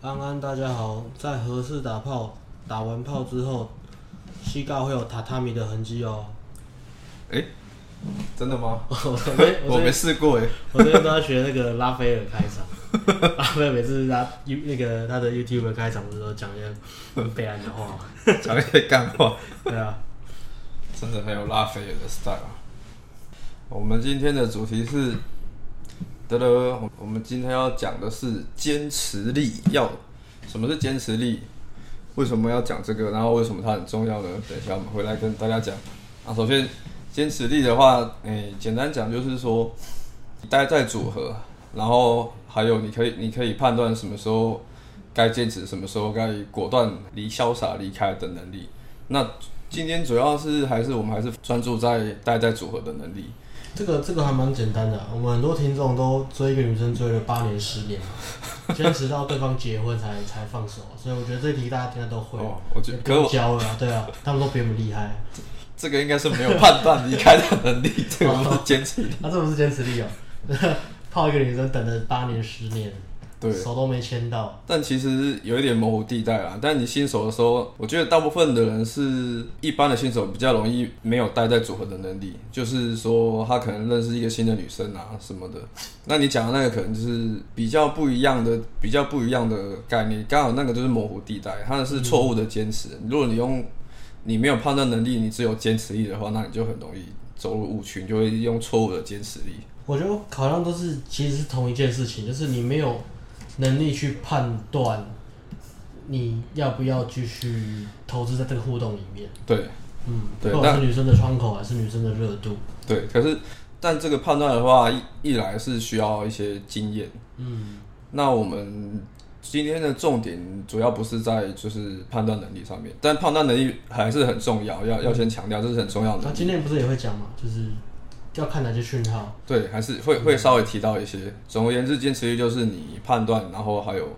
安安，大家好。在合适打炮，打完炮之后，膝盖会有榻榻米的痕迹哦。哎、欸，真的吗？我没，我没试过哎。我最近都在学那个拉斐尔开场。拉斐尔每次他 U 那个他的 YouTube 开场的时候，讲一些很悲哀的话，讲一些干话。对啊，真的很有拉斐尔的 style。我们今天的主题是。得了，我们今天要讲的是坚持力。要什么是坚持力？为什么要讲这个？然后为什么它很重要呢？等一下我们回来跟大家讲。啊，首先坚持力的话，诶、简单讲就是说，待在组合，然后还有你可以，你可以判断什么时候该坚持，什么时候该果断离潇洒离开的能力。那今天主要是还是我们还是专注在待在组合的能力。这个这个还蛮简单的，我们很多听众都追一个女生追了八年十年，坚持到对方结婚才才放手，所以我觉得这题大家应该都会。哦，我觉得可教了，对啊，他们都比我们厉害。这个应该是没有判断离开的能力，这个不是坚持力。那、啊、这不是坚持力哦，泡一个女生等了八年十年。对，手都没牵到，但其实有一点模糊地带啦。但你新手的时候，我觉得大部分的人是一般的新手，比较容易没有待在组合的能力。就是说，他可能认识一个新的女生啊什么的。那你讲的那个可能就是比较不一样的、比较不一样的概念。刚好那个就是模糊地带，它是错误的坚持。如果你用你没有判断能力，你只有坚持力的话，那你就很容易走入误区，你就会用错误的坚持力。我觉得好像都是其实是同一件事情，就是你没有。能力去判断你要不要继续投资在这个互动里面。对，嗯，对。不管是女生的窗口还是女生的热度。对，可是但这个判断的话，一一来是需要一些经验。嗯。那我们今天的重点主要不是在就是判断能力上面，但判断能力还是很重要，要要先强调这是很重要的。那今天不是也会讲嘛？就是。要看哪些讯号？对，还是会会稍微提到一些。总而言之，坚持力就是你判断，然后还有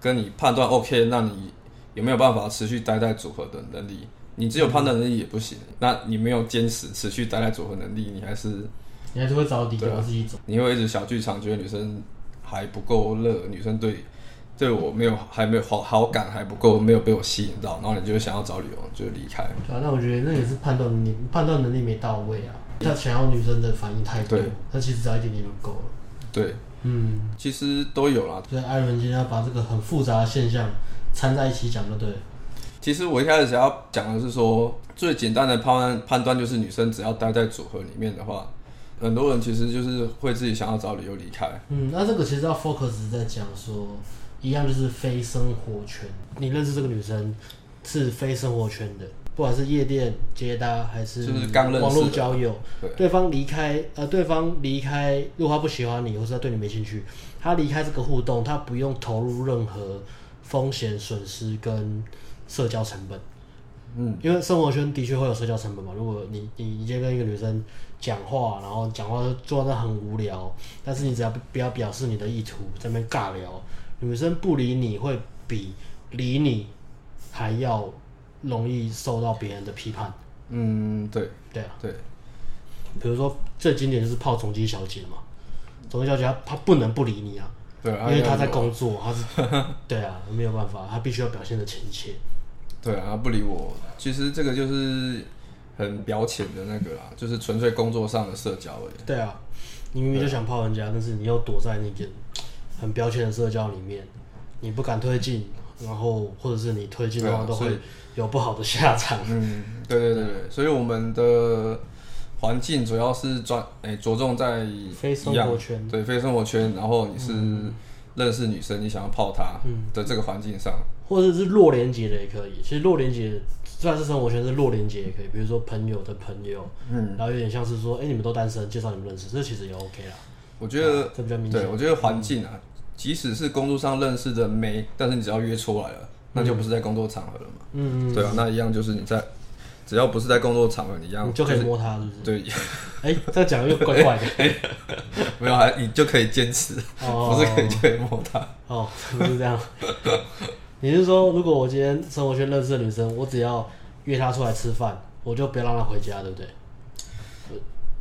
跟你判断 OK，那你有没有办法持续待在组合的能力？你只有判断能力也不行，嗯、那你没有坚持持续待在组合能力，你还是你还是会找底，对自己走。你会一直小剧场，觉得女生还不够热，女生对对我没有还没有好好感还不够，没有被我吸引到，然后你就想要找理由就离开。对啊，那我觉得那也是判断能力判断能力没到位啊。他想要女生的反应太多，他其实只要一点点就够了。对，嗯，其实都有啦。所以艾伦今天要把这个很复杂的现象掺在一起讲，就对。其实我一开始想要讲的是说，最简单的判断判断就是女生只要待在组合里面的话，很多人其实就是会自己想要找理由离开。嗯，那这个其实要 focus 在讲说，一样就是非生活圈。你认识这个女生是非生活圈的。不管是夜店接搭还是网络交友，对，方离开呃，对方离开，如果他不喜欢你，或是他对你没兴趣，他离开这个互动，他不用投入任何风险、损失跟社交成本。嗯，因为生活圈的确会有社交成本嘛。如果你你你今天跟一个女生讲话，然后讲话做的很无聊，但是你只要不要表示你的意图，在那边尬聊，女生不理你会比理你还要。容易受到别人的批判。嗯，对，对啊，对。比如说，最经典就是泡总机小姐嘛，总机小姐她她不能不理你啊，对，因为她在工作，她是，对啊，没有办法，她必须要表现的亲切。对啊，她不理我，其实这个就是很表浅的那个啦，就是纯粹工作上的社交而已。对啊，你明明就想泡人家，但是你又躲在那件很标签的社交里面，你不敢推进。然后，或者是你推进的话，都会有不好的下场。嗯，对对对对，所以我们的环境主要是专诶着重在非生活圈，对非生活圈。然后你是认识女生，你想要泡她的这个环境上，或者是弱连结的也可以。其实弱连结虽然是生活圈，是弱连结也可以。比如说朋友的朋友，嗯，然后有点像是说，哎，你们都单身，介绍你们认识，这其实也 OK 啦。我觉得这比较明显。对，我觉得环境啊。即使是工作上认识的妹，但是你只要约出来了，那就不是在工作场合了嘛。嗯嗯，对啊，那一样就是你在，只要不是在工作场合，你一样、就是、你就可以摸她，是不是？对。哎、欸，这讲的又怪怪的。没有，还你就可以坚持，哦、不是可以就可以摸她。哦，不是这样。你是说，如果我今天生活圈认识的女生，我只要约她出来吃饭，我就不要让她回家，对不对？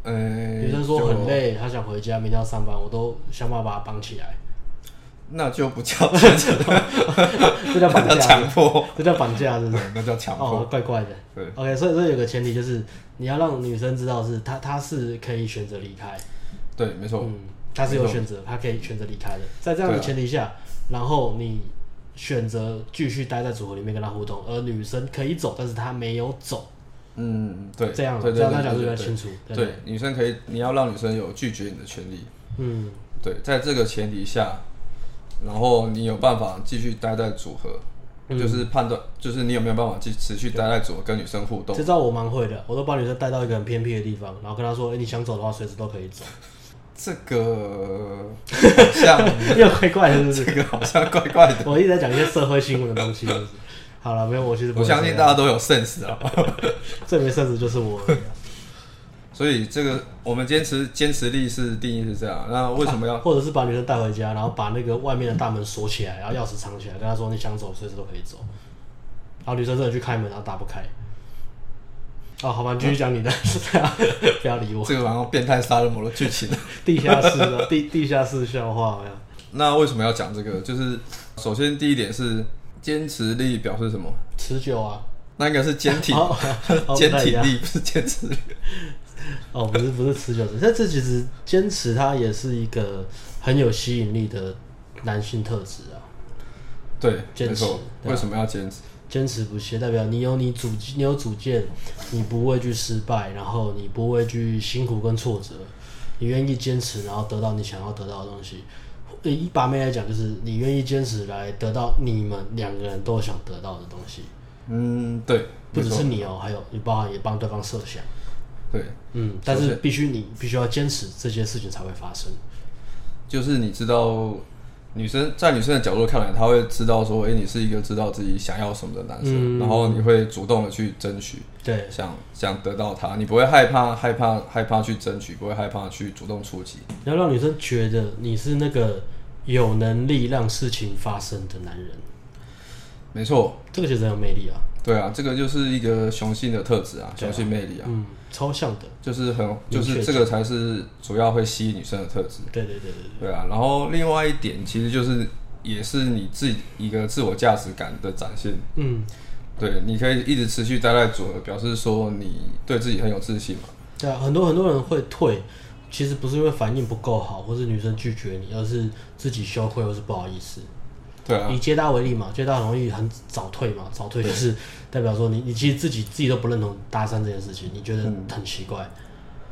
嗯、欸。女生说很累，她想回家，明天要上班，我都想办法把她绑起来。那就不叫坚持，这叫绑架，强迫，这叫绑架，是不是？那叫强迫，哦，怪怪的。对，OK，所以这有个前提就是你要让女生知道是她，她是可以选择离开。对，没错。嗯，她是有选择，她可以选择离开的。在这样的前提下，然后你选择继续待在组合里面跟她互动，而女生可以走，但是她没有走。嗯，对，这样，对这样大家就比较清楚。对，女生可以，你要让女生有拒绝你的权利。嗯，对，在这个前提下。然后你有办法继续待在组合，嗯、就是判断，就是你有没有办法继持续待在组合跟女生互动。这招我蛮会的，我都把女生带到一个很偏僻的地方，然后跟她说：“哎，你想走的话，随时都可以走。”这个好像 又怪怪的，是不是？这个好像怪怪的。我一直在讲一些社会新闻的东西，是不是？好了，没有，我其实不我相信大家都有 sense 啊，最没 sense 就是我。所以这个我们坚持坚持力是定义是这样，那为什么要、啊？或者是把女生带回家，然后把那个外面的大门锁起来，然后钥匙藏起来，跟她说你想走随时都可以走，然后女生真的去开门，然后打不开。哦，好吧，你继续讲你的，不要理我。这个然后变态杀人魔的剧情，地下室的地地下室笑话没有？那为什么要讲这个？就是首先第一点是坚持力表示什么？持久啊。那应该是坚挺，坚挺力不是坚持力。哦，不是不是持久的，但这其实坚持它也是一个很有吸引力的男性特质啊。对，坚持。为什么要坚持？坚持不懈，代表你有你主，你有主见，你不畏惧失败，然后你不畏惧辛苦跟挫折，你愿意坚持，然后得到你想要得到的东西。一把妹来讲，就是你愿意坚持来得到你们两个人都想得到的东西。嗯，对，不只是你哦，还有你包含也帮对方设想。对，嗯，但是必须你必须要坚持这件事情才会发生。就是你知道，女生在女生的角度看来，她会知道说，哎、欸，你是一个知道自己想要什么的男生，嗯、然后你会主动的去争取，对，想想得到她，你不会害怕害怕害怕去争取，不会害怕去主动出击。你要让女生觉得你是那个有能力让事情发生的男人。没错，这个其实很有魅力啊。对啊，这个就是一个雄性的特质啊，雄性魅力啊。嗯，抽象的，就是很，就是这个才是主要会吸引女生的特质。对对对对对。对啊，然后另外一点其实就是也是你自己一个自我价值感的展现。嗯，对，你可以一直持续待在组合，表示说你对自己很有自信嘛。对啊，很多很多人会退，其实不是因为反应不够好，或是女生拒绝你，而是自己羞愧或是不好意思。对啊，以接搭为例嘛，接搭很容易很早退嘛，早退就是代表说你你其实自己自己都不认同搭讪这件事情，你觉得很奇怪，嗯、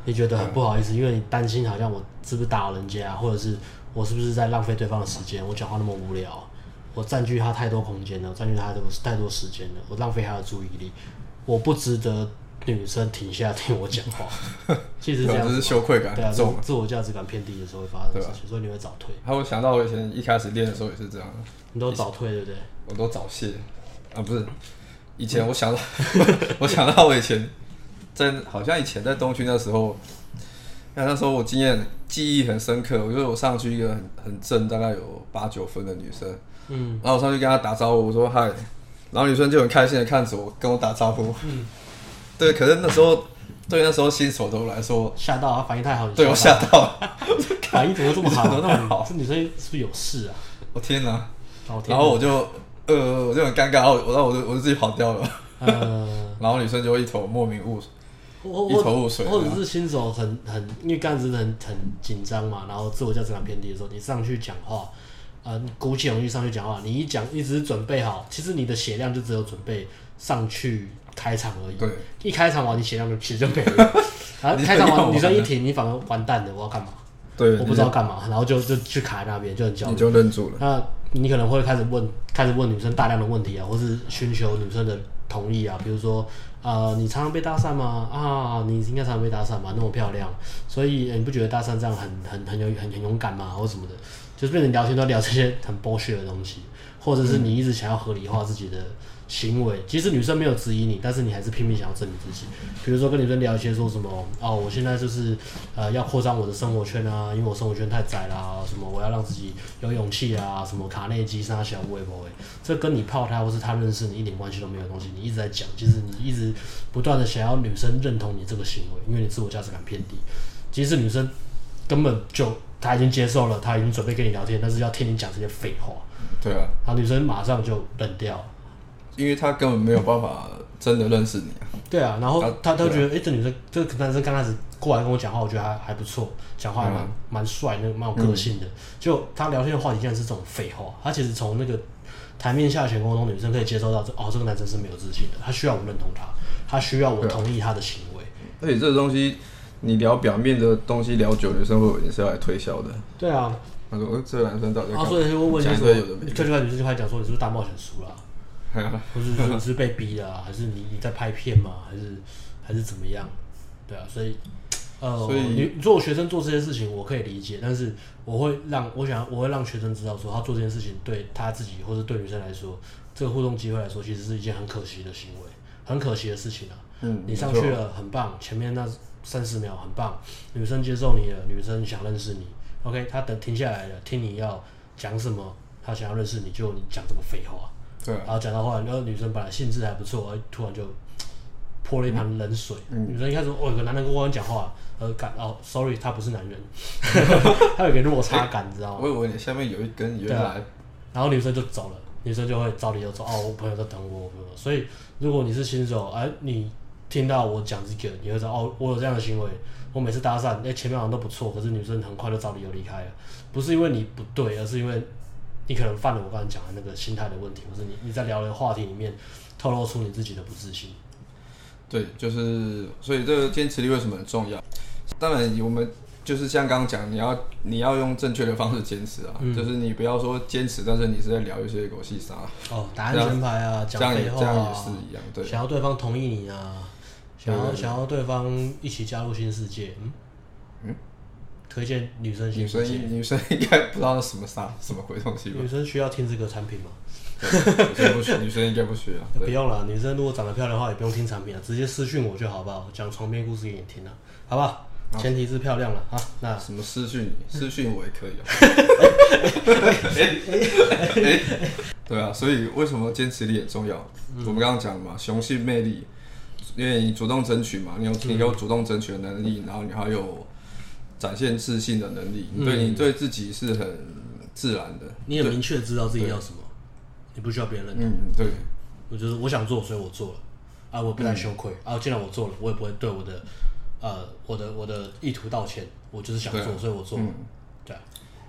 你觉得很不好意思，因为你担心好像我是不是打扰人家，或者是我是不是在浪费对方的时间，我讲话那么无聊，我占据他太多空间了，占据他太多太多时间了，我浪费他的注意力，我不值得。女生停下听我讲话，其实这样子，是羞愧感对啊，自自我价值感偏低的时候会发生的事情，所以你会早退。还有想到我以前一开始练的时候也是这样，你都早退对不对？我都早泄啊，不是，以前我想到，我想到我以前在好像以前在东区那时候，那那时候我经验记忆很深刻，我觉得我上去一个很很正，大概有八九分的女生，嗯，然后我上去跟她打招呼，我说嗨，然后女生就很开心的看着我，跟我打招呼，嗯。对，可是那时候，对那时候新手的我来说，吓到啊，反应太好，对我吓到了，反应怎么这么好，怎么那么好？这女生是不是有事啊？我天哪！然后我就呃，我就很尴尬，然后我，然后我就我就自己跑掉了。呃，然后女生就一头莫名雾，一头雾水。或者是新手很很，因为刚开始很很紧张嘛，然后自我价值感偏低的时候，你上去讲话，呃，鼓起勇气上去讲话，你一讲，一直准备好，其实你的血量就只有准备上去。开场而已，对，一开场完你血量就其实就没了，然后开场完女生一停，你反而完蛋了，我要干嘛？对，我不知道干嘛，然后就就去卡在那边，就很焦虑，你就愣住了。那你可能会开始问，开始问女生大量的问题啊，或是寻求女生的同意啊，比如说，呃，你常常被搭讪吗？啊，你应该常常被搭讪吧？那么漂亮，所以你不觉得搭讪这样很很很有很很勇敢吗？或什么的，就是变成聊天都聊这些很剥削的东西，或者是你一直想要合理化自己的。行为，即使女生没有质疑你，但是你还是拼命想要证明自己。比如说跟女生聊一些说什么哦，我现在就是呃要扩张我的生活圈啊，因为我生活圈太窄啦，什么我要让自己有勇气啊，什么卡内基啥小微博诶，这跟你泡他或是他认识你一点关系都没有东西。你一直在讲，其实你一直不断的想要女生认同你这个行为，因为你自我价值感偏低。即使女生根本就她已经接受了，她已经准备跟你聊天，但是要听你讲这些废话。对啊，然后女生马上就冷掉，因为他根本没有办法真的认识你啊。对啊，然后他他觉得，哎、这女生这个男生刚开始过来跟我讲话，我觉得还还不错，讲话还蛮蛮帅，那个蛮有个性的。嗯、就他聊天的话题竟然是这种废话，他其实从那个台面下潜沟通，女生可以接受到这哦，这个男生是没有自信的，他需要我认同他，他需要我同意他的行为。而且这个东西，你聊表面的东西聊久，女生会以为你是要来推销的。对啊。他说：“这个男生到底……”他说：“就会问你说，这句话女生就会讲说，你是不是大冒险输了？或是说你是被逼的，还是你你在拍片吗？还是还是怎么样？对啊，所以呃，所以你做学生做这些事情，我可以理解，但是我会让我想我会让学生知道，说他做这件事情对他自己，或是对女生来说，这个互动机会来说，其实是一件很可惜的行为，很可惜的事情啊。嗯，你上去了很棒，前面那三十秒很棒，女生接受你了，女生想认识你。” OK，他等停下来了，听你要讲什么，他想要认识你，就你讲这个废话。对。然后讲到后来，然后女生本来兴致还不错，而突然就泼了一盆冷水。嗯、女生一开始，哦，有个男人跟我讲话，呃，感哦，sorry，他不是男人，他有个落差感，你知道吗？我以为你下面有一根原来。对啊。然后女生就走了，女生就会找理由说，哦，我朋友在等我，所以如果你是新手，哎，你听到我讲这个，你会知道，哦，我有这样的行为。我每次搭讪，哎，前面好像都不错，可是女生很快就找理由离开了，不是因为你不对，而是因为你可能犯了我刚才讲的那个心态的问题，或是你你在聊的话题里面透露出你自己的不自信。对，就是所以这个坚持力为什么很重要？当然，我们就是像刚刚讲，你要你要用正确的方式坚持啊，嗯、就是你不要说坚持，但是你是在聊一些狗屁啥哦，打安全牌啊，讲废话啊，这样也是一样，对，想要对方同意你啊。想要想要对方一起加入新世界，嗯嗯，推荐女生。女生女生应该不知道什么啥什么鬼东西吧？女生需要听这个产品吗？女生不需，女生应该不需要。不用了，女生如果长得漂亮的话，也不用听产品了，直接私讯我就好不好讲床边故事给你听了，好不好？前提是漂亮了啊。那什么私讯你？私讯我也可以啊。对啊，所以为什么坚持力很重要？我们刚刚讲嘛，雄性魅力。因为你主动争取嘛，你有你有主动争取的能力，嗯、然后你还有展现自信的能力，嗯、对你对自己是很自然的。你也明确知道自己要什么，你不需要别人认同。嗯，对。我就是我想做，所以我做了啊，我不太羞愧、嗯、啊。既然我做了，我也不会对我的呃我的我的意图道歉。我就是想做，所以我做了。嗯、对。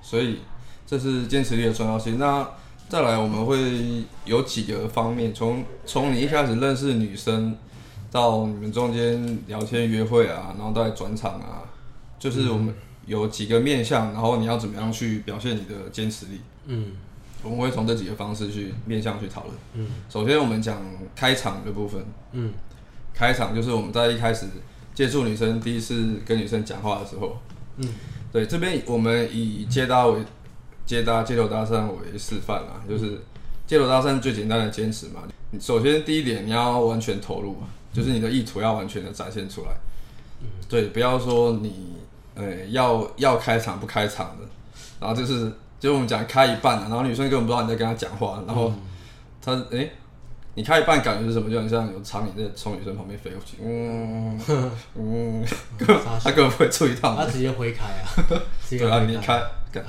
所以这是坚持力的重要性。那再来，我们会有几个方面，从从你一开始认识女生。到你们中间聊天约会啊，然后再转场啊，就是我们有几个面向，然后你要怎么样去表现你的坚持力？嗯，我们会从这几个方式去面向去讨论。嗯，首先我们讲开场的部分。嗯，开场就是我们在一开始接触女生，第一次跟女生讲话的时候。嗯，对，这边我们以接搭为接搭街头搭讪为示范啊，就是街头搭讪最简单的坚持嘛。首先第一点，你要完全投入。就是你的意图要完全的展现出来，嗯、对，不要说你，呃、欸，要要开场不开场的，然后就是，就我们讲开一半，然后女生根本不知道你在跟她讲话，然后她，哎、欸，你开一半感觉是什么？就很像有苍蝇在从女生旁边飞过去，嗯嗯，他根本不会注意到，她直接回开啊，对啊，你开，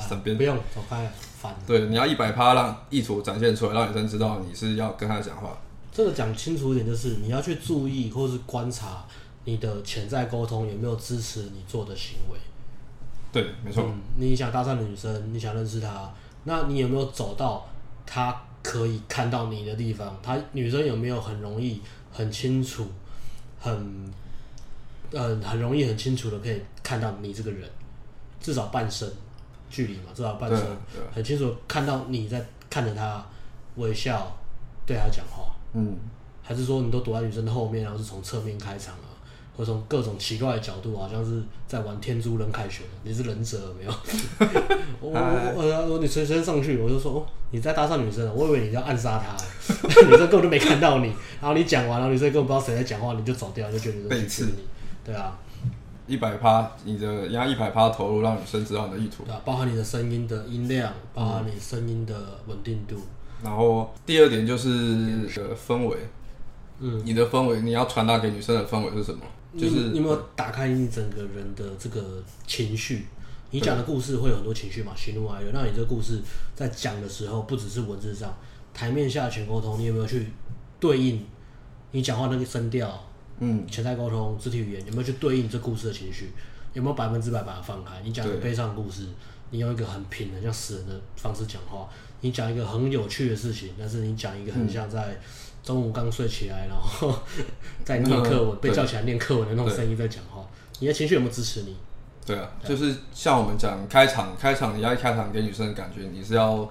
身边、啊、不用走开，烦，对，你要一百趴让意图展现出来，让女生知道你是要跟她讲话。这个讲清楚一点，就是你要去注意或是观察你的潜在沟通有没有支持你做的行为。对，没错。嗯，你想搭讪的女生，你想认识她，那你有没有走到她可以看到你的地方？她女生有没有很容易、很清楚、很嗯很容易、很清楚的可以看到你这个人？至少半身距离嘛，至少半身很清楚看到你在看着她微笑，对她讲话。嗯，还是说你都躲在女生的后面，然后是从侧面开场啊，或者从各种奇怪的角度，好像是在玩天珠人凯旋，你是忍者有没有？我我我你随身上去，我就说哦，你在搭讪女生，我以为你要暗杀她，女生根本就没看到你，然后你讲完了，女生根本不知道谁在讲话，你就走掉，就觉得女生背刺你，对啊，一百趴，你的压一百趴投入，让女生知道你的意图，对啊，包含你的声音的音量，包含你声音的稳定度。然后第二点就是的氛围，嗯，你的氛围，你要传达给女生的氛围是什么？就是你有没有打开你整个人的这个情绪，你讲的故事会有很多情绪嘛，喜怒哀乐。那你这个故事在讲的时候，不只是文字上，台面下全沟通，你有没有去对应你讲话那个声调？嗯，潜在沟通、肢体语言有没有去对应这故事的情绪？有没有百分之百把它放开？你讲一个悲伤的故事，你用一个很平的、像死人的方式讲话；你讲一个很有趣的事情，但是你讲一个很像在中午刚睡起来，然后在念课文、被叫起来念课文的那种声音在讲话。你的情绪有没有支持你？对啊，就是像我们讲开场，开场你要一开场给女生的感觉，你是要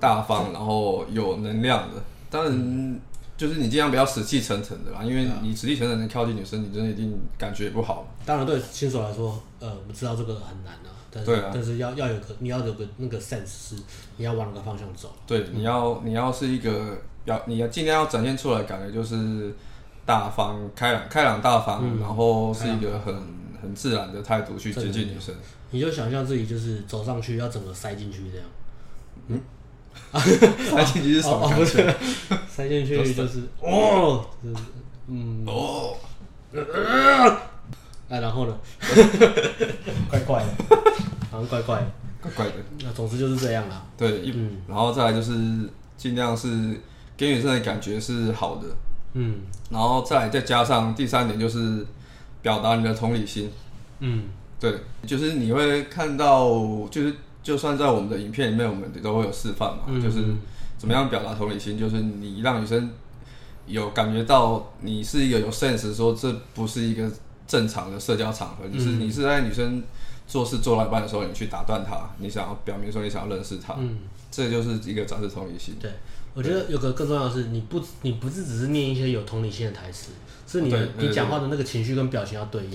大方，然后有能量的。当然，就是你尽量不要死气沉沉的啦，因为你死气沉沉的靠近女生，你真的一定感觉不好。当然，对新手来说，呃，我们知道这个很难啊，但是但是要要有个你要有个那个 sense 是你要往哪个方向走。对，你要你要是一个要你要尽量要展现出来感觉就是大方、开朗、开朗大方，然后是一个很。很自然的态度去接近女生，你就想象自己就是走上去要整个塞进去这样，嗯，塞进去是什么感觉？塞进去就是哦，嗯。哦，哎，然后呢？怪怪的，好像怪怪的，怪怪的。那总之就是这样啦。对，嗯，然后再来就是尽量是给女生的感觉是好的，嗯，然后再来再加上第三点就是。表达你的同理心，嗯，对，就是你会看到，就是就算在我们的影片里面，我们都会有示范嘛，嗯、就是怎么样表达同理心，就是你让女生有感觉到你是一个有 sense，说这不是一个正常的社交场合，嗯、就是你是在女生做事做到一半的时候，你去打断她，你想要表明说你想要认识她，嗯，这就是一个展示同理心。对，我觉得有个更重要的是，你不你不是只是念一些有同理心的台词。是你你讲话的那个情绪跟表情要对应，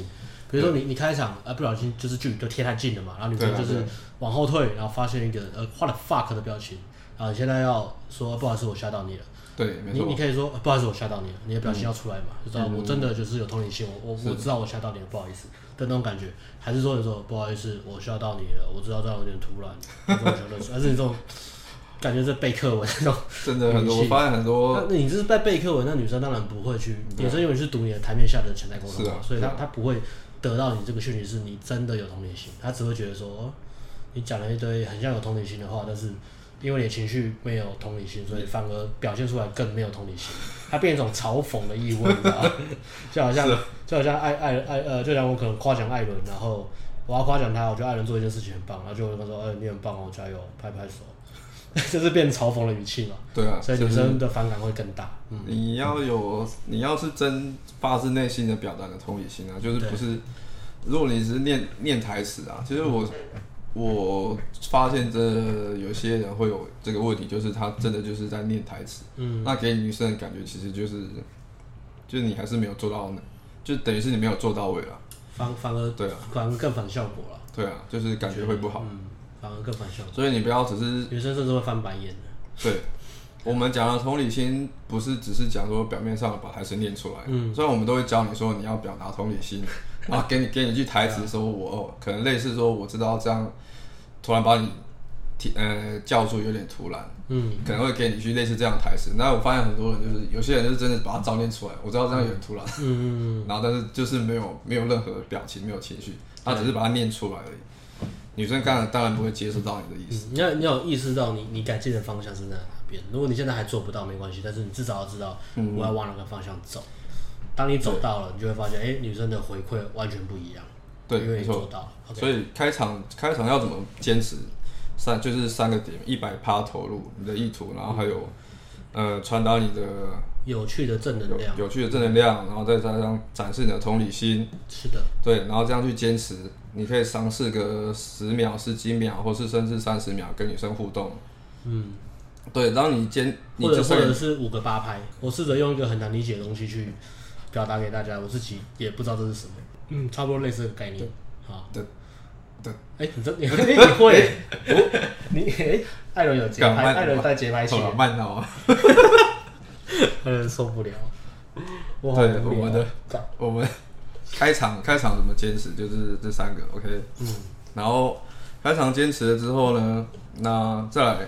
比如说你你开场啊不小心就是距离就贴太近了嘛，然后女生就是往后退，然后发现一个呃 what the fuck 的表情，然后你现在要说不好意思我吓到你了，对，你你可以说不好意思我吓到你了，你的表情要出来嘛，就知道我真的就是有同理心，我我我知道我吓到你了，不好意思的那种感觉，还是说你说不好意思我吓到你了，我知道这样有点突然，还是你这种。感觉是背课文那种，真的很多。我发现很多，那你这是在背课文，那女生当然不会去。女生因为是读你的台面下的潜在沟通嘛，所以她她不会得到你这个讯息是你真的有同理心，她只会觉得说，哦，你讲了一堆很像有同理心的话，但是因为你的情绪没有同理心，所以反而表现出来更没有同理心，它变成一种嘲讽的意味，你知道吗？就好像就好像艾艾艾呃，就像我可能夸奖艾伦，然后我要夸奖他，我觉得艾伦做一件事情很棒，然后就会跟他说，哎，你很棒哦，加油，拍拍手。就是变嘲讽的语气嘛，对啊，所以女生的反感会更大。嗯，你要有，你要是真发自内心的表达的同理心啊，就是不是，如果你只是念念台词啊，其实我我发现这有些人会有这个问题，就是他真的就是在念台词，嗯，那给女生的感觉其实就是，就是你还是没有做到，就等于是你没有做到位了，反反而对啊，反而更反效果了，对啊，就是感觉会不好。嗯反而更反效果，所以你不要只是女生甚至会翻白眼的。对，我们讲的同理心不是只是讲说表面上把台词念出来，嗯，虽然我们都会教你说你要表达同理心啊，给你给你一句台词说，我可能类似说我知道这样突然把你提呃叫住有点突然，嗯，可能会给你一句类似这样的台词。那我发现很多人就是有些人就是真的把它照念出来，我知道这样有点突然，嗯嗯嗯，然后但是就是没有没有任何表情没有情绪，他只是把它念出来而已。女生当然当然不会接受到你的意思。你要你要意识到你你改进的方向是在哪边。如果你现在还做不到没关系，但是你至少要知道我要往哪个方向走。当你走到了，你就会发现，哎，女生的回馈完全不一样。对，没错。所以开场开场要怎么坚持？三就是三个点：一百趴投入你的意图，然后还有呃传达你的有趣的正能量，有趣的正能量，然后再加上展示你的同理心。是的。对，然后这样去坚持。你可以尝试个十秒、十几秒，或是甚至三十秒跟女生互动。嗯，对，然后你坚，或者或者是五个八拍，我试着用一个很难理解的东西去表达给大家，我自己也不知道这是什么。嗯，差不多类似的概念。好，对，对，哎，你这你你会？你哎，艾伦有节拍，艾伦带节拍器，慢到啊，艾伦受不了。我对，我们的我们。开场开场怎么坚持？就是这三个，OK。嗯。然后开场坚持了之后呢，那再来，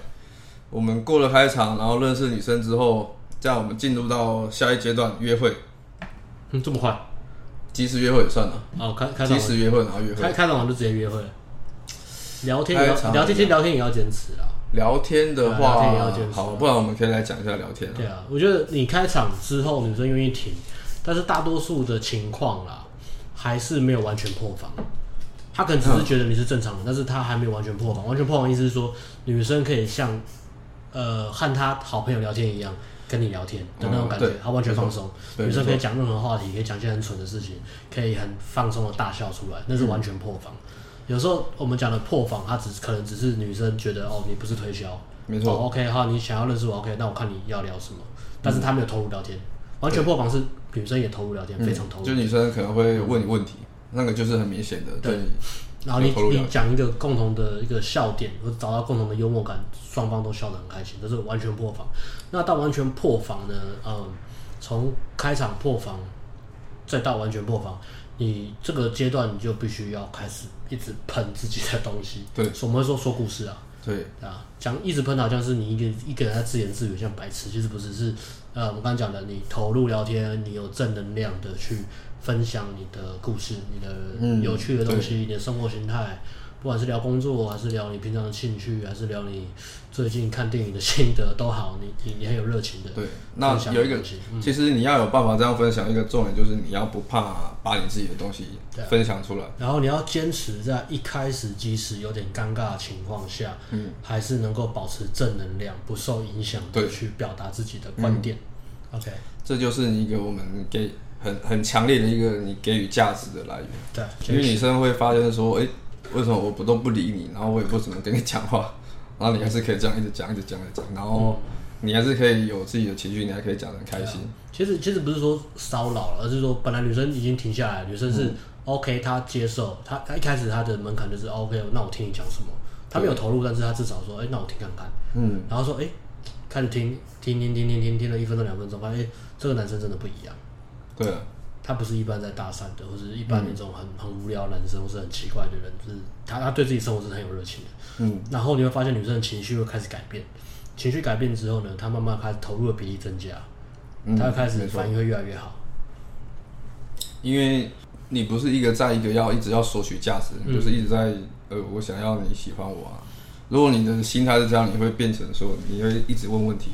我们过了开场，然后认识女生之后，这样我们进入到下一阶段约会。嗯，这么快？即时约会也算了。哦，开开场。即时约会，然后约会。开开场完就直接约会了。聊天聊聊天，其实聊天也要坚持啊。聊天的话，聊天也要坚持。好，不然我们可以来讲一下聊天。对啊，我觉得你开场之后，女生愿意停，但是大多数的情况啦，还是没有完全破防。他可能只是觉得你是正常的，但是他还没有完全破防。完全破防意思是说，女生可以像呃和他好朋友聊天一样。跟你聊天的那种感觉，他完全放松。女生可以讲任何话题，可以讲一些很蠢的事情，可以很放松的大笑出来，那是完全破防。有时候我们讲的破防，它只可能只是女生觉得哦，你不是推销，没错。OK，好，你想要认识我，OK，那我看你要聊什么。但是他没有投入聊天，完全破防是女生也投入聊天，非常投入。就女生可能会问你问题，那个就是很明显的。对。然后你你讲一个共同的一个笑点，或者找到共同的幽默感，双方都笑得很开心，这是完全破防。那到完全破防呢？嗯，从开场破防，再到完全破防，你这个阶段你就必须要开始一直喷自己的东西。对，我们会说说故事啊。对啊，讲一直喷好像是你一个一个人在自言自语，像白痴。其实不是，是呃，我们刚刚讲的，你投入聊天，你有正能量的去。分享你的故事，你的有趣的东西，嗯、你的生活形态，不管是聊工作，还是聊你平常的兴趣，还是聊你最近看电影的心得都好，你你你很有热情的。对，那有一个，嗯、其实你要有办法这样分享，一个重点就是你要不怕把你自己的东西分享出来，啊、然后你要坚持在一开始即使有点尴尬的情况下，嗯，还是能够保持正能量，不受影响的去表达自己的观点。嗯、OK，这就是一个我们给。很很强烈的一个你给予价值的来源，对，因为女生会发现说，哎、欸，为什么我不都不理你，然后我也不怎么跟你讲话，然后你还是可以这样一直讲，一直讲，一直讲，然后你还是可以有自己的情绪，你还可以讲的很开心。其实其实不是说骚扰了，而是说本来女生已经停下来，女生是 OK，她接受，她她一开始她的门槛就是 OK，那我听你讲什么，她没有投入，但是她至少说，哎、欸，那我听看看，嗯，然后说，哎、欸，开始听听听听听听听了一分钟两分钟，发现，这个男生真的不一样。对啊，他不是一般在搭讪的，或者一般那种很、嗯、很无聊的男生，或是很奇怪的人，就是他他对自己生活是很有热情的。嗯，然后你会发现女生的情绪会开始改变，情绪改变之后呢，他慢慢开始投入的比例增加，他会开始反应会越来越好。因为你不是一个在一个要一直要索取价值，你就是一直在呃，我想要你喜欢我啊。如果你的心态是这样，你会变成说你会一直问问题。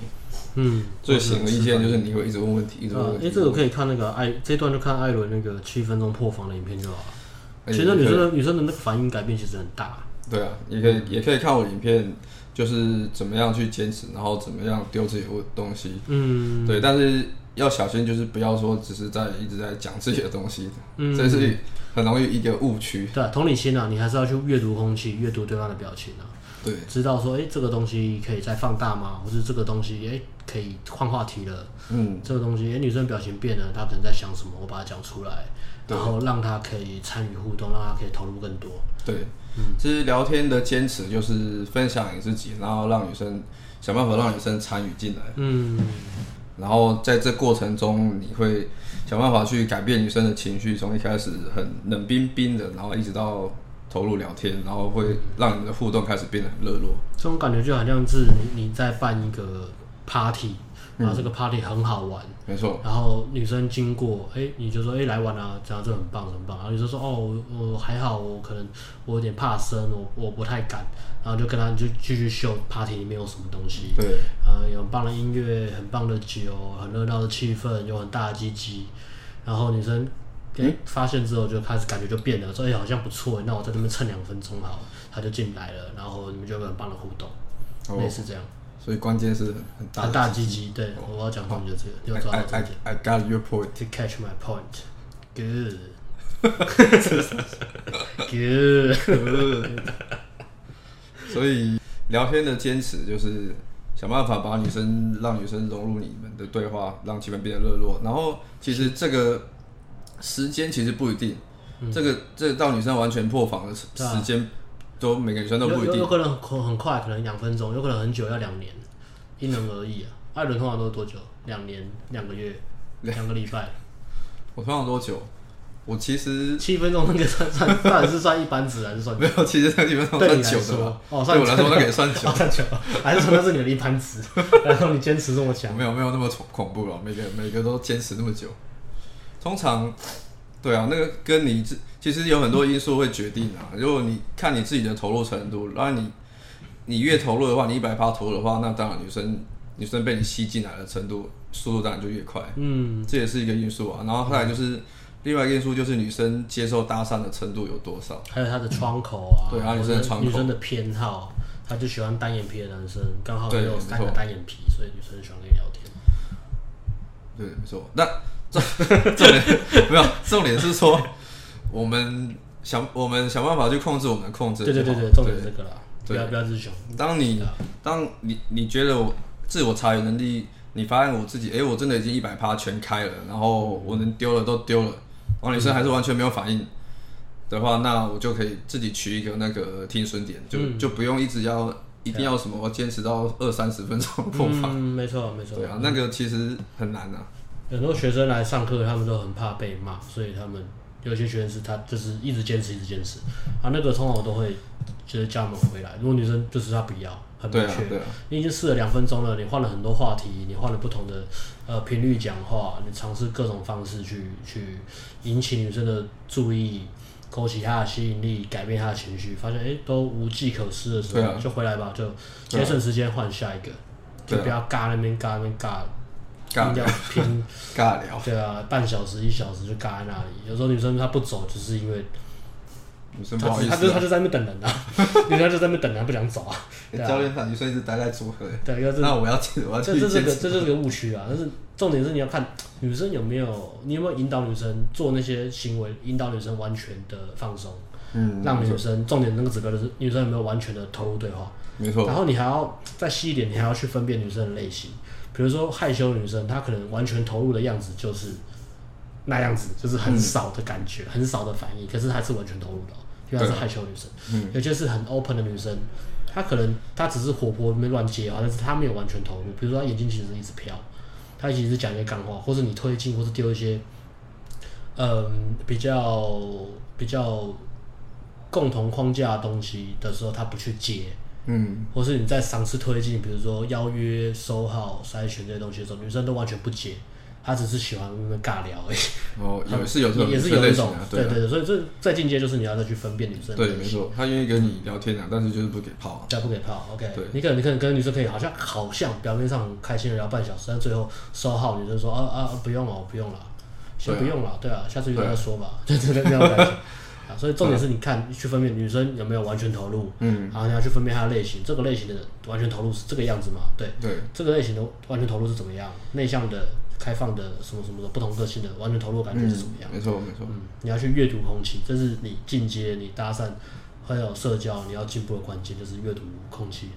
嗯，最显而易见就是你会一直问问题，一直问问题。哎、啊，这个可以看那个艾这段就看艾伦那个七分钟破防的影片就好了。其实女生的女生的那个反应改变其实很大。对啊，也可以也可以看我影片，就是怎么样去坚持，然后怎么样丢自己的东西。嗯，对，但是要小心，就是不要说只是在一直在讲自己的东西，嗯，这是很容易一个误区。对，同理心啊，你还是要去阅读空气，阅读对方的表情啊。对，知道说，哎、欸，这个东西可以再放大吗？或是这个东西，哎、欸，可以换话题了。嗯，这个东西，哎、欸，女生表情变了，她可能在想什么？我把它讲出来，然后让她可以参与互动，让她可以投入更多。对，嗯，其实聊天的坚持就是分享你自己，然后让女生想办法让女生参与进来。嗯，然后在这过程中，你会想办法去改变女生的情绪，从一开始很冷冰冰的，然后一直到。投入聊天，然后会让你的互动开始变得很热络。这种感觉就好像是你你在办一个 party，然后这个 party 很好玩，没错。然后女生经过，哎，你就说，哎，来玩啊，这样就很棒，很棒。然后女生说，哦，我还好，我可能我有点怕生，我我不太敢。然后就跟他就继续秀 party 里面有什么东西。对，呃，有很棒的音乐，很棒的酒，很热闹的气氛，有很大的鸡鸡。然后女生。哎、欸，发现之后就开始感觉就变了，说哎、欸、好像不错，那我在这边蹭两分钟好，他就进来了，然后你们就有很棒的互动，哦、类似这样。所以关键是很大很大鸡鸡，对，哦、我要讲的就这个，要抓到重点。I, I, I got your point. To catch my point. Good. Good. 所以聊天的坚持就是想办法把女生让女生融入你们的对话，让气氛变得热络。然后其实这个。时间其实不一定，嗯、这个这个到女生完全破防的时间，啊、都每个女生都不一定。有，有可能很很快，可能两分钟；有可能很久，要两年，因人而异啊。艾伦通常都是多久？两年、两个月、两个礼拜。我通常多久？我其实七分钟那个算 算，到底是算一般值还是算？没有，其实那基本上算久的。哦，对我来说那可以算 久，算久，还是说那是你的一般值？然后你坚持这么强？没有没有那么恐怖了，每个每个都坚持那么久。通常对啊，那个跟你自其实有很多因素会决定啊。如果你看你自己的投入程度，然后你你越投入的话，你一百趴投入的话，那当然女生女生被你吸进来的程度速度当然就越快。嗯，这也是一个因素啊。然后后来就是。另外一个因素就是女生接受搭讪的程度有多少，还有她的窗口啊，对啊，女生的窗口，女生的偏好，她就喜欢单眼皮的男生，刚好也有三个单眼皮，所以女生喜欢跟你聊天。对，没错。那重 重点 没有，重点是说我们想我们想办法去控制我们的控制。对对对对，重点是这个啦，不要不要自雄。当你当你你觉得我自我察觉能力，你发现我自己，哎，我真的已经一百趴全开了，然后我能丢了都丢了。王女生还是完全没有反应的话，那我就可以自己取一个那个停损点，就、嗯、就不用一直要一定要什么，我坚持到二三十分钟破防。嗯，没错没错。对啊，那个其实很难啊。很多学生来上课，他们都很怕被骂，所以他们有些学生是他就是一直坚持一直坚持啊。那个通常我都会就是叫他们回来。如果女生就是她不要，很明确，对啊对啊，你已经试了两分钟了，你换了很多话题，你换了不同的。呃，频率讲话，你尝试各种方式去去引起女生的注意，勾起她的吸引力，改变她的情绪，发现哎、欸、都无计可施的时候，啊、就回来吧，就节省时间换下一个，啊、就不要尬那边尬那边尬，尬聊拼尬聊，对啊，半小时一小时就尬在那里，有时候女生她不走，就是因为。女生不好意思、啊，他就她就在那边等人啊，女生就在那边等人，不想走啊。教练看女生一直待在组合，对，要那我要去，我要去。这这是个这是个误区啊！但是重点是你要看女生有没有，你有没有引导女生做那些行为，引导女生完全的放松，嗯，让女生重点那个指标就是女生有没有完全的投入对话，没错。然后你还要再细一点，你还要去分辨女生的类型，比如说害羞女生，她可能完全投入的样子就是那样子，就是很少的感觉，嗯、很少的反应，可是她是完全投入的。因为她是害羞女生，嗯、有些是很 open 的女生，她可能她只是活泼没乱接啊，但是她没有完全投入。比如说她眼睛其实一直飘，她其实讲一些干话，或是你推进，或是丢一些，嗯，比较比较共同框架的东西的时候，他不去接，嗯，或是你在尝试推进，比如说邀约、收号、筛选这些东西的时候，女生都完全不接。他只是喜欢尬聊而已。哦，也是有这种，也是有一种，对对对，所以这再进阶就是你要再去分辨女生。对，没错，他愿意跟你聊天啊，但是就是不给泡。对，不给泡。OK。对，你可能你可能跟女生可以好像好像表面上很开心的聊半小时，但最后收号，女生说啊啊不用了，不用了，先不用了，对啊，下次有再说吧，就这个这样感觉。啊，所以重点是你看去分辨女生有没有完全投入，嗯，然后你要去分辨她的类型，这个类型的完全投入是这个样子嘛？对对，这个类型的完全投入是怎么样？内向的。开放的什么什么的不同个性的完全投入感觉是怎么样？没错没错。嗯，你要去阅读空气，这是你进阶、你搭讪还有社交你要进步的关键，就是阅读空气。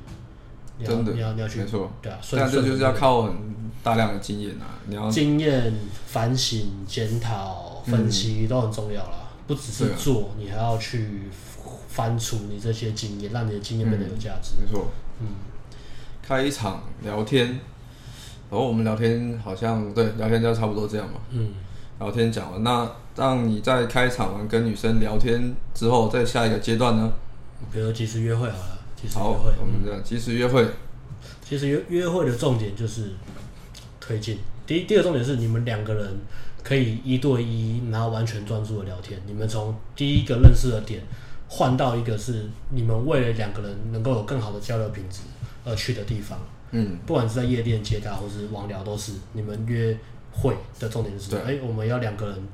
真的，你要你要去，没错，对啊。但这就是要靠很大量的经验啊！你要经验、反省、检讨、分析都很重要啦。不只是做，你还要去翻出你这些经验，让你的经验变得有价值。没错，嗯，开一场聊天。然后我们聊天好像对聊天就差不多这样嘛。嗯，聊天讲完，那让你在开场完跟女生聊天之后，在下一个阶段呢？比如即时约会好了，即时约会。好，我们这样即时约会。其实约约会的重点就是推进。第一，第二重点是你们两个人可以一对一，然后完全专注的聊天。你们从第一个认识的点换到一个是你们为了两个人能够有更好的交流品质而去的地方。嗯，不管是在夜店接搭或是网聊，都是你们约会的重点是，哎我们要两个人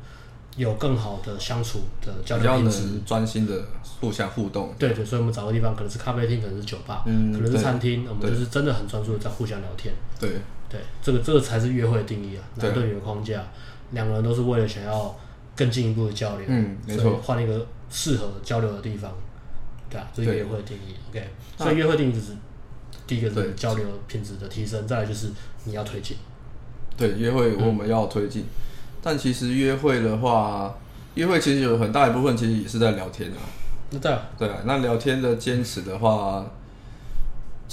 有更好的相处的交流品质，专心的互相互动。对对，所以我们找个地方，可能是咖啡厅，可能是酒吧，嗯，可能是餐厅，我们就是真的很专注的在互相聊天。对。对，这个这个才是约会的定义啊，男对女的框架，两个人都是为了想要更进一步的交流，嗯，没错，换一个适合交流的地方，对啊，这是约会的定义。OK，所以约会定义就是。第一个是交流品质的提升，再来就是你要推进。对，约会我们要推进，嗯、但其实约会的话，约会其实有很大一部分其实也是在聊天啊。那对啊，对啊，那聊天的坚持的话，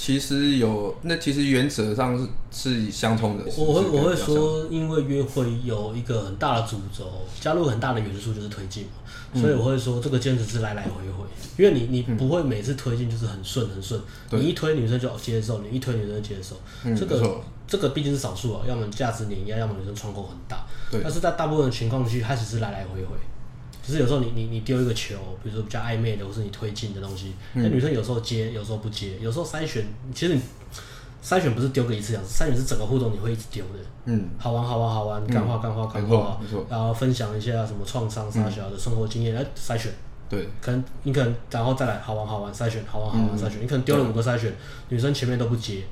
其实有那其实原则上是是相通的。我会我会说，因为约会有一个很大的主轴，加入很大的元素就是推进嘛。所以我会说，这个坚持是来来回回，因为你你不会每次推进就是很顺很顺，你一推女生就接受，你一推女生就接受，这个这个毕竟是少数啊，要么价值碾压，要么女生窗口很大，对。但是在大部分的情况下，它只是来来回回。只是有时候你你你丢一个球，比如说比较暧昧的，或是你推进的东西，那、嗯、女生有时候接，有时候不接，有时候筛选，其实你筛选不是丢个一次两次，筛选是整个互动你会一直丢的。嗯，好玩好玩好玩，干话干话干话，没错。然后分享一下什么创伤、啥小的生活经验来筛选。对，可能你可能然后再来好玩好玩筛选，好玩好玩筛选，你可能丢了五个筛选，女生前面都不接。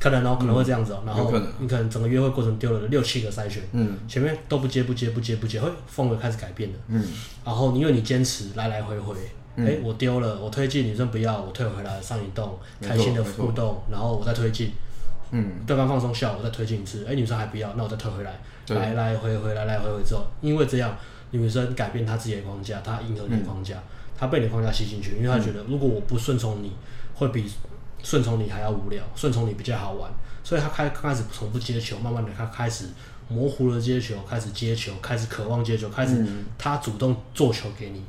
可能哦，可能会这样子哦、喔，然后你可能整个约会过程丢了六七个筛选，嗯，前面都不接不接不接不接，会风格开始改变了，嗯，然后因为你坚持来来回回，哎、欸，我丢了，我推进，女生不要，我退回来上移动，开心的互动，然后我再推进，嗯，对方放松笑，我再推进一次，哎、欸，女生还不要，那我再退回来，来来回回来来回回之后，因为这样女生改变她自己的框架，她迎合你的框架，她、嗯、被你的框架吸进去，因为她觉得如果我不顺从你，会比。顺从你还要无聊，顺从你比较好玩，所以他开开始从不接球，慢慢的他开始模糊了接球，开始接球，开始渴望接球，开始他主动做球给你，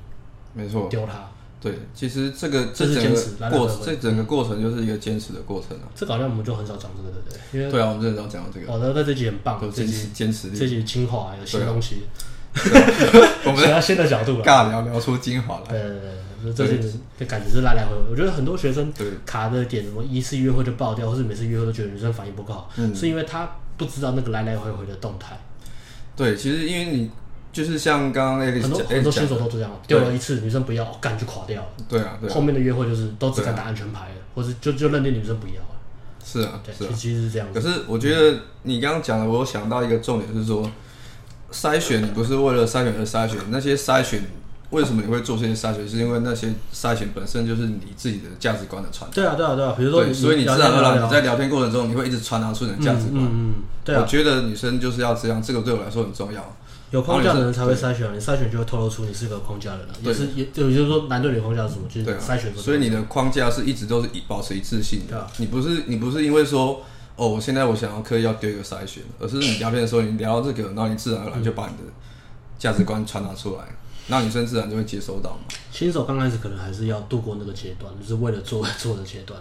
没错，丢他。对，其实这个这整个过这整个过程就是一个坚持的过程啊。这个好像我们就很少讲这个，对不对？因为对啊，我们很少讲到这个。哦，那那这集很棒，这集坚持，这集精华有新东西。我们要新的角度尬聊聊出精华来。对对对。这些的感觉是来来回回，我觉得很多学生卡的点，什么一次约会就爆掉，或是每次约会都觉得女生反应不够好，嗯，是因为他不知道那个来来回回的动态。对，其实因为你就是像刚刚那个很多很多新手都这样，丢了一次女生不要，干就垮掉了。对啊，对。后面的约会就是都只敢打安全牌了，或是就就认定女生不要了。是啊，对，其实是这样。可是我觉得你刚刚讲的，我有想到一个重点是说，筛选你不是为了筛选而筛选，那些筛选。为什么你会做这些筛选？是因为那些筛选本身就是你自己的价值观的传达。对啊，对啊，对啊。比如说，所以你自然而然你在聊天过程中，你会一直传达出你的价值观。嗯，嗯，对啊。我觉得女生就是要这样，这个对我来说很重要。有框架的人才会筛选，你筛选就会透露出你是个框架的人。也是，也就也就是说，男对女框架是什么？就是筛选。所以你的框架是一直都是以保持一致性的。你不是你不是因为说哦，我现在我想要刻意要丢一个筛选，而是你聊天的时候你聊到这个，然后你自然而然就把你的价值观传达出来。那女生自然就会接收到嘛。新手刚开始可能还是要度过那个阶段，就是为了做做的阶段，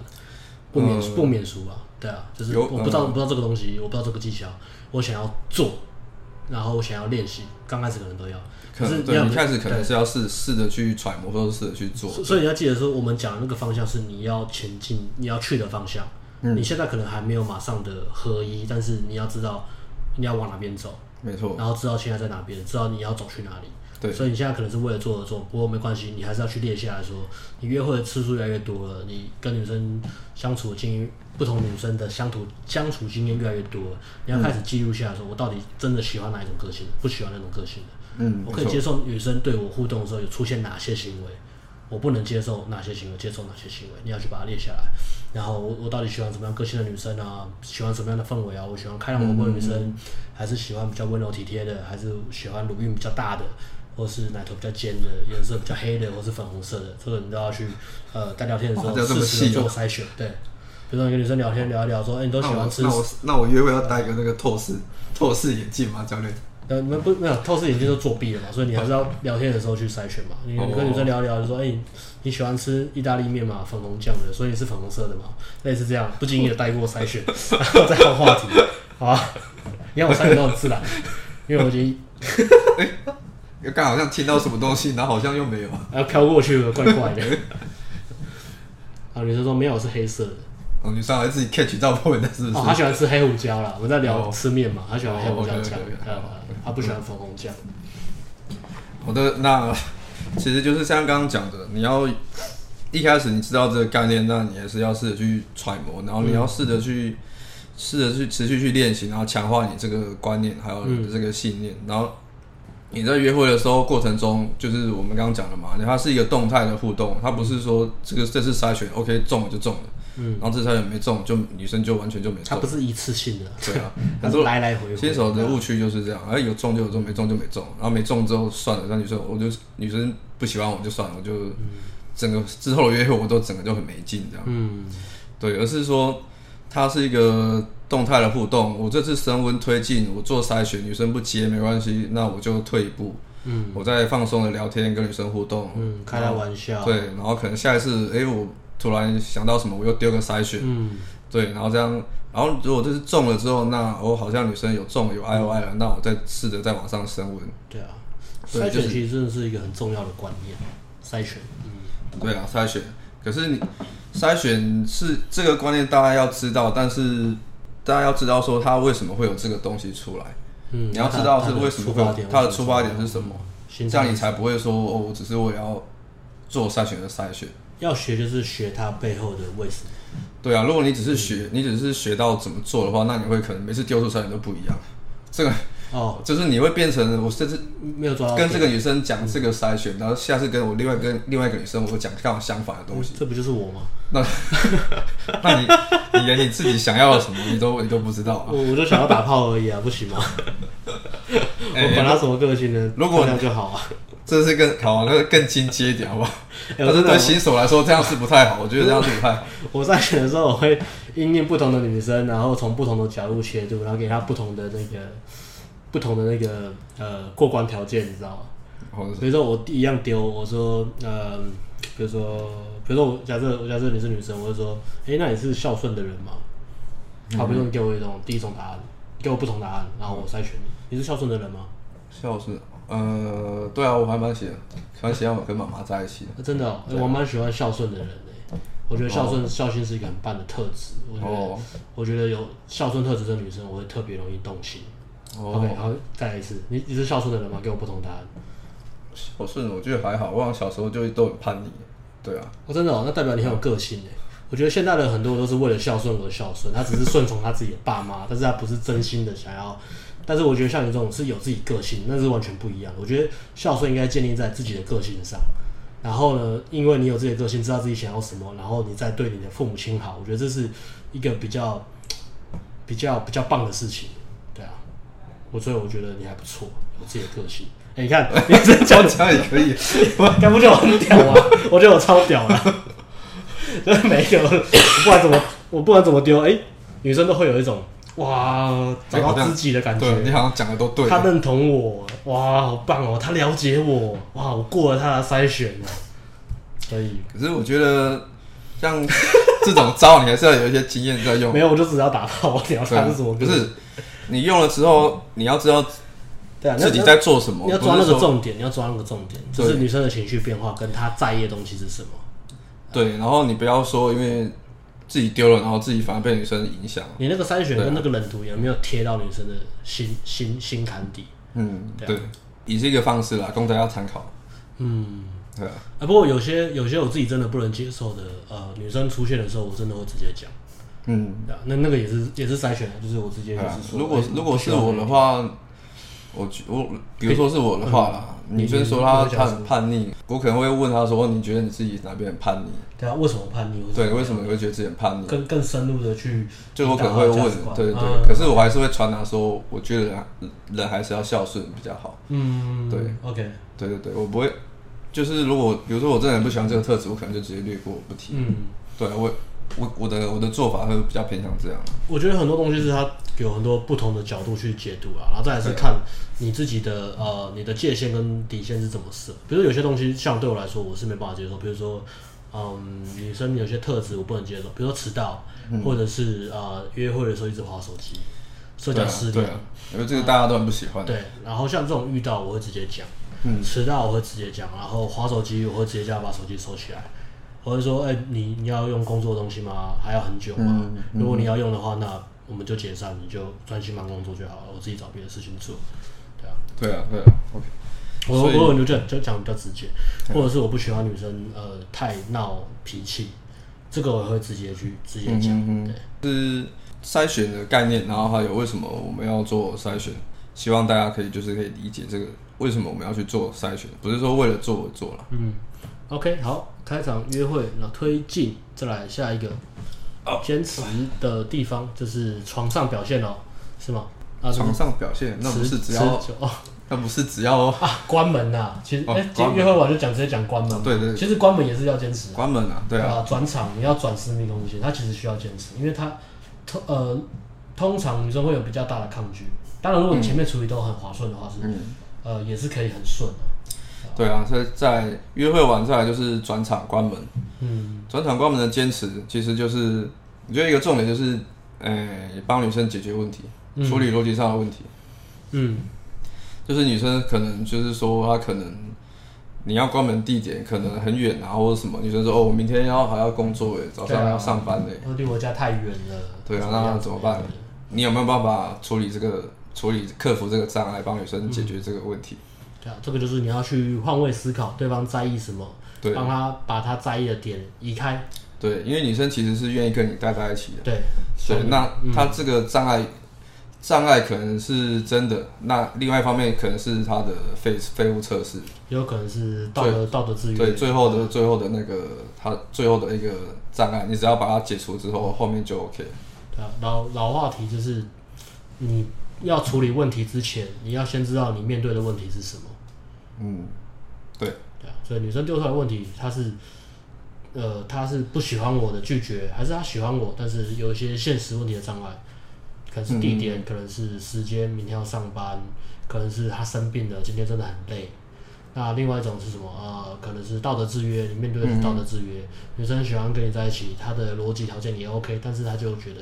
不免、呃、不免俗吧？对啊，就是我不知道、嗯、不知道这个东西，我不知道这个技巧，我想要做，然后我想要练习，刚开始可能都要。可是对，你开始可能是要试试着去揣摩，或者试着去做。所以你要记得说，我们讲的那个方向是你要前进、你要去的方向。嗯。你现在可能还没有马上的合一，但是你要知道你要往哪边走，没错。然后知道现在在哪边，知道你要走去哪里。对，所以你现在可能是为了做而做，不过没关系，你还是要去列下来说，你约会的次数越来越多了，你跟女生相处的经验，不同女生的相处相处经验越来越多了，你要开始记录下来说，我到底真的喜欢哪一种个性，不喜欢那种个性的，嗯，我可以接受女生对我互动的时候有出现哪些行为，我不能接受哪些行为，接受哪些行为，你要去把它列下来。然后我我到底喜欢什么样个性的女生啊？喜欢什么样的氛围啊？我喜欢开朗活泼的女生，嗯嗯嗯，还是喜欢比较温柔体贴的？还是喜欢乳晕比较大的？或是奶头比较尖的，颜色比较黑的，或是粉红色的，这个你都要去，呃，在聊天的时候适时的做筛选。对，比如说你跟女生聊天聊一聊，说，哎、欸，你都喜欢吃？那我那我约会要戴一个那个透视透视眼镜吗，教练？呃，你们不没有透视眼镜都作弊了嘛？所以你还是要聊天的时候去筛选嘛。你你跟女生聊一聊，就说，哎、欸，你喜欢吃意大利面嘛？粉红酱的，所以你是粉红色的嘛？类似这样，不经意的带过筛选，然后再换话题，好吧？你看我筛选都很自然，因为我已经。又刚好像听到什么东西，然后好像又没有，然后飘过去了，怪怪的。啊，女生说没有，是黑色的。哦，女生还自己 catch 到部分的是不是？哦，她喜欢吃黑胡椒啦。我们在聊吃面嘛，她喜欢黑胡椒酱，她不喜欢粉红酱。好的，那其实就是像刚刚讲的，你要一开始你知道这个概念，那你还是要试着去揣摩，然后你要试着去试着去持续去练习，然后强化你这个观念，还有你的这个信念，然后。你在约会的时候过程中，就是我们刚刚讲的嘛，它是一个动态的互动，它不是说这个这次筛选 OK 中了就中了，嗯，然后这次筛选没中，就女生就完全就没中。它不是一次性的，对啊，很多来来回回。新手的误区就是这样，哎，有中就有中，没中就没中，然后没中之后算了，那女生我就女生不喜欢我就算了，我就整个之后的约会我都整个就很没劲这样，嗯，对，而是说它是一个。动态的互动，我这次升温推进，我做筛选，女生不接没关系，那我就退一步，嗯，我再放松的聊天，跟女生互动，嗯，开她玩笑，对，然后可能下一次，哎、欸，我突然想到什么，我又丢个筛选，嗯，对，然后这样，然然后如果这是中了之后，那我好像女生有中有 I O I 了，嗯、那我再试着再往上升温。对啊，筛选其实真的是一个很重要的观念，筛选。嗯，对啊，筛选。可是你筛选是这个观念，大家要知道，但是大家要知道说他为什么会有这个东西出来。嗯，你要知道是为什么会有它的出发点是什么，这样你才不会说哦，我只是为了要做筛选的筛选。要学就是学它背后的为什么。对啊，如果你只是学，你只是学到怎么做的话，那你会可能每次丢出筛选都不一样。这个。哦，就是你会变成我甚至没有抓到跟这个女生讲这个筛选，然后下次跟我另外跟另外一个女生，我会讲刚好相反的东西。这不就是我吗？那 那你你连你自己想要的什么你都 你都不知道啊？我我就想要打炮而已啊，不行吗？我管他什么个性呢？如果这样就好啊。这是更好，那个更亲切一点，好不好？但是对新手来说这样是不太好，我觉得这样是不太好。我在选的时候，我会因应不同的女生，然后从不同的角度切入，然后给她不同的那个。不同的那个呃过关条件，你知道吗？比如说我一样丢，我说呃，比如说比如说我假设我假设你是女生，我就说，哎、欸，那你是孝顺的人吗？好，比如说你给我一种第一种答案，给我不同答案，然后我筛选你，你是孝顺的人吗？孝顺，呃，对啊，我还蛮喜欢，蛮喜欢我跟妈妈在一起的。啊、真的、喔，我蛮喜欢孝顺的人的、欸。我觉得孝顺孝心是一个很棒的特质。我觉得、哦、我觉得有孝顺特质的女生，我会特别容易动心。OK，好，再来一次。你你是孝顺的人吗？给我不同答案。孝顺，我觉得还好。我好像小时候就都很叛逆。对啊。我、哦、真的哦，那代表你很有个性哎。我觉得现在的很多都是为了孝顺而孝顺，他只是顺从他自己的爸妈，但是他不是真心的想要。但是我觉得像你这种是有自己个性，那是完全不一样的。我觉得孝顺应该建立在自己的个性上。然后呢，因为你有自己的个性，知道自己想要什么，然后你再对你的父母亲好，我觉得这是一个比较比较比较棒的事情。我所以我觉得你还不错，有自己的个性。哎、欸，你看，你这样讲也可以，我该不就很屌啊？我觉得我超屌了。就是每一个，我不管怎么，我不管怎么丢，哎、欸，女生都会有一种哇，找到知己的感觉。对，你好像讲的都对。他认同我，哇，好棒哦！他了解我，哇，我过了他的筛选了。所以，可是我觉得像这种招，你还是要有一些经验在用。没有，我就只要打炮，我聊他是什么？不是。你用了之后，你要知道，对啊，自己在做什么。你要抓那个重点，你要抓那个重点，就是女生的情绪变化跟她在意的东西是什么。对，然后你不要说，因为自己丢了，然后自己反而被女生影响。你那个筛选跟那个冷读有没有贴到女生的心心心坎底？嗯，对，也是一个方式啦，供大家参考。嗯，对啊。啊，不过有些有些我自己真的不能接受的，呃，女生出现的时候，我真的会直接讲。嗯，那那个也是也是筛选的，就是我直接就是说，如果如果是我的话，我我比如说是我的话啦，女生说她她很叛逆，我可能会问她说，你觉得你自己哪边很叛逆？对啊，为什么叛逆？对，为什么你会觉得自己很叛逆？更更深入的去，就我可能会问，对对对，可是我还是会传达说，我觉得人人还是要孝顺比较好。嗯，对，OK，对对对，我不会，就是如果比如说我真的很不喜欢这个特质，我可能就直接略过不提。嗯，对我。我我的我的做法会比较偏向这样。我觉得很多东西是它有很多不同的角度去解读啊，然后再来是看你自己的呃你的界限跟底线是怎么设。比如说有些东西像对我来说我是没办法接受，比如说嗯女生有些特质我不能接受，比如说迟到，嗯、或者是呃约会的时候一直划手机，社交失联，因为这个大家都很不喜欢。对，然后像这种遇到我会直接讲，嗯，迟到我会直接讲，然后划手机我会直接叫他把手机收起来。或者说，哎、欸，你你要用工作的东西吗？还要很久吗？嗯嗯、如果你要用的话，那我们就解散，你就专心忙工作就好了。我自己找别的事情做，对啊，对啊，对啊。OK，我我就这样就讲比较直接，或者是我不喜欢女生呃太闹脾气，这个我会直接去直接讲。嗯、对，是筛选的概念，然后还有为什么我们要做筛选，希望大家可以就是可以理解这个为什么我们要去做筛选，不是说为了做而做了。嗯。OK，好，开场约会，然后推进，再来下一个坚持的地方就是床上表现哦，是吗？啊，床上表现，那不是只要哦，那不是只要 啊，关门呐，其实哎，今天约会完就讲直接讲关门，对对，其实关门也是要坚持，关门啊，对啊，转场你要转私密空间，它其实需要坚持，因为它通呃通常女生会有比较大的抗拒，当然如果你前面处理都很滑顺的话是，呃也是可以很顺的。对啊，所以在约会完再来就是转场关门。嗯，转场关门的坚持，其实就是我觉得一个重点就是哎，帮女生解决问题，处理逻辑上的问题。嗯，就是女生可能就是说她可能你要关门地点可能很远啊，或者什么，女生说哦，我明天要还要工作哎，早上要上班哎，离我家太远了。对啊，那怎么办？你有没有办法处理这个处理克服这个障碍，帮女生解决这个问题？对啊，这个就是你要去换位思考，对方在意什么，对，帮他把他在意的点移开。对，因为女生其实是愿意跟你待在一起的。对，对，那她这个障碍。障碍可能是真的，那另外一方面可能是他的废废物测试，也有可能是道德道德制约。对，最后的最后的那个他最后的一个障碍，你只要把它解除之后，后面就 OK。对啊，老老话题就是，你要处理问题之前，你要先知道你面对的问题是什么。嗯，对。对啊，所以女生丢出来问题，她是呃，她是不喜欢我的拒绝，还是她喜欢我，但是有一些现实问题的障碍。可能是地点，可能是时间，明天要上班，可能是她生病了，今天真的很累。那另外一种是什么？呃，可能是道德制约，你面对的是道德制约。女生喜欢跟你在一起，她的逻辑条件也 OK，但是她就觉得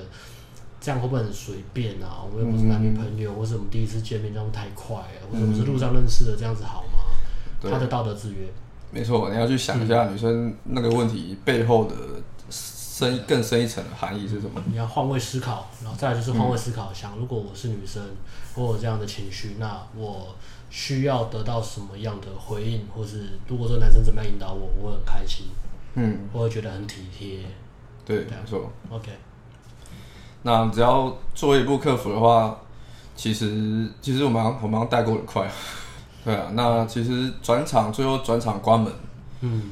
这样会不会很随便啊？我们又不是男女朋友，嗯、或是我们第一次见面这样太快了，或者我们是路上认识的，这样子好？她、嗯、的道德制约。没错，你要去想一下女生那个问题背后的。深更深一层的含义是什么？你要换位思考，然后再来就是换位思考，嗯、想如果我是女生，我有这样的情绪，那我需要得到什么样的回应，或是如果说男生怎么样引导我，我会很开心，嗯，我会觉得很体贴，对，没错，OK。那只要做一步克服的话，其实其实我们我们带过很快，对啊。那其实转场最后转场关门，嗯。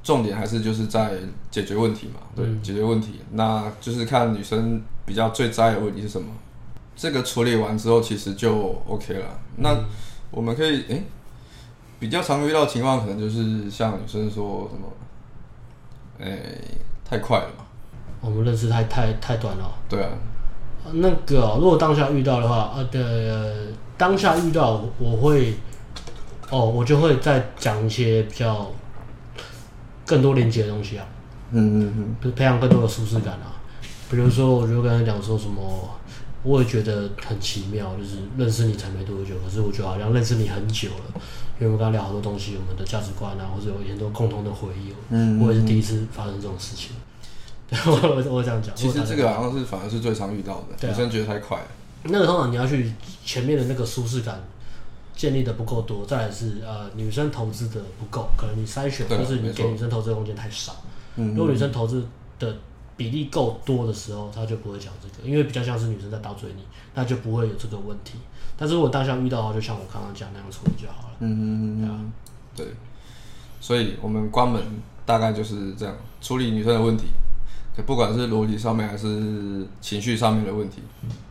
重点还是就是在解决问题嘛，对，嗯、解决问题，那就是看女生比较最在意的问题是什么，这个处理完之后其实就 OK 了。嗯、那我们可以，诶、欸，比较常遇到的情况可能就是像女生说什么，诶、欸，太快了嘛，我们认识太太太短了。对啊，那个、喔、如果当下遇到的话，呃，对，当下遇到我会，哦，我就会再讲一些比较。更多连接的东西啊，嗯嗯嗯，就培养更多的舒适感啊。比如说，我就跟他讲说什么，我也觉得很奇妙，就是认识你才没多久，可是我觉得好像认识你很久了，因为我们刚刚聊好多东西，我们的价值观啊，或者有很多共同的回忆。嗯，我也是第一次发生这种事情。我我我这样讲，其实这个好像是反而是最常遇到的，女生觉得太快了。那个通常你要去前面的那个舒适感。建立的不够多，再来是呃女生投资的不够，可能你筛选或是你给女生投资的空间太少。嗯，如果女生投资的比例够多的时候，她就不会讲这个，因为比较像是女生在倒追你，那就不会有这个问题。但是如果当下遇到的话，就像我刚刚讲那样处理就好了。嗯嗯嗯，对。所以我们关门大概就是这样处理女生的问题，不管是逻辑上面还是情绪上面的问题。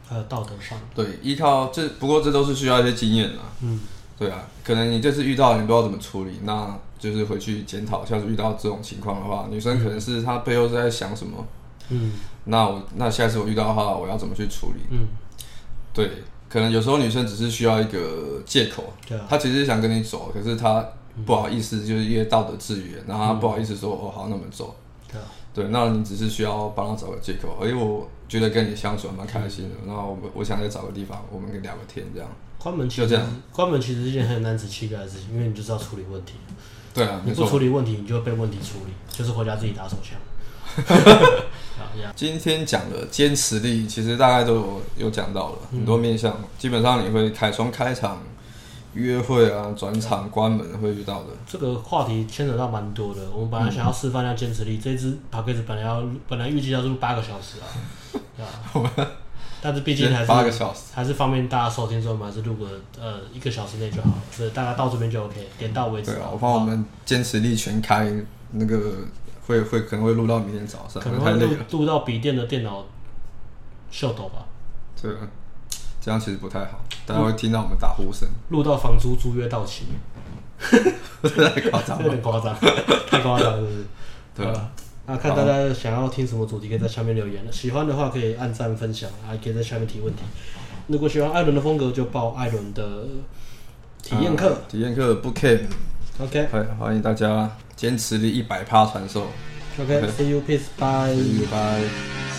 还有道德上，对，依靠这不过这都是需要一些经验的。嗯，对啊，可能你这次遇到你不知道怎么处理，那就是回去检讨。下次遇到这种情况的话，女生可能是她背后是在想什么？嗯，那我那下次我遇到的话，我要怎么去处理？嗯，对，可能有时候女生只是需要一个借口，对啊，她其实想跟你走，可是她不好意思，就是因为道德制约，然后她不好意思说、嗯、哦好，那么走。对啊，对，那你只是需要帮他找个借口，而且我。觉得跟你相处还蛮开心的，然后我我想再找个地方，我们可以聊个天，这样。关门就这样，关门其实是一件很男子气概的事情，因为你就是要处理问题。对啊，你不处理问题，你就会被问题处理，就是回家自己打手枪。今天讲的坚持力，其实大概都有有讲到了很多面向，嗯、基本上你会开从开场。约会啊，转场关门会遇到的。这个话题牵扯到蛮多的。我们本来想要示范一下坚持力，嗯、这支 podcast 本来要本来预计要录八个小时啊，对吧？但是毕竟还是八个小时，还是方便大家收听，所以我们还是录个呃一个小时内就好，所以大家到这边就 OK，点到为止。对啊，我怕我们坚持力全开，那个会会可能会录到明天早上，可能会录录到笔电的电脑秀抖吧。对啊。这样其实不太好，大家会听到我们打呼声。录到房租租约到期，太夸张，有点夸张，太夸张了，是不是？对啊。那看大家想要听什么主题，可以在下面留言。喜欢的话可以按赞分享，还可以在下面提问题。如果喜欢艾伦的风格，就报艾伦的体验课。体验课不 can。OK，欢迎大家坚持力一百趴传授。OK，See you，peace，bye。See you，bye。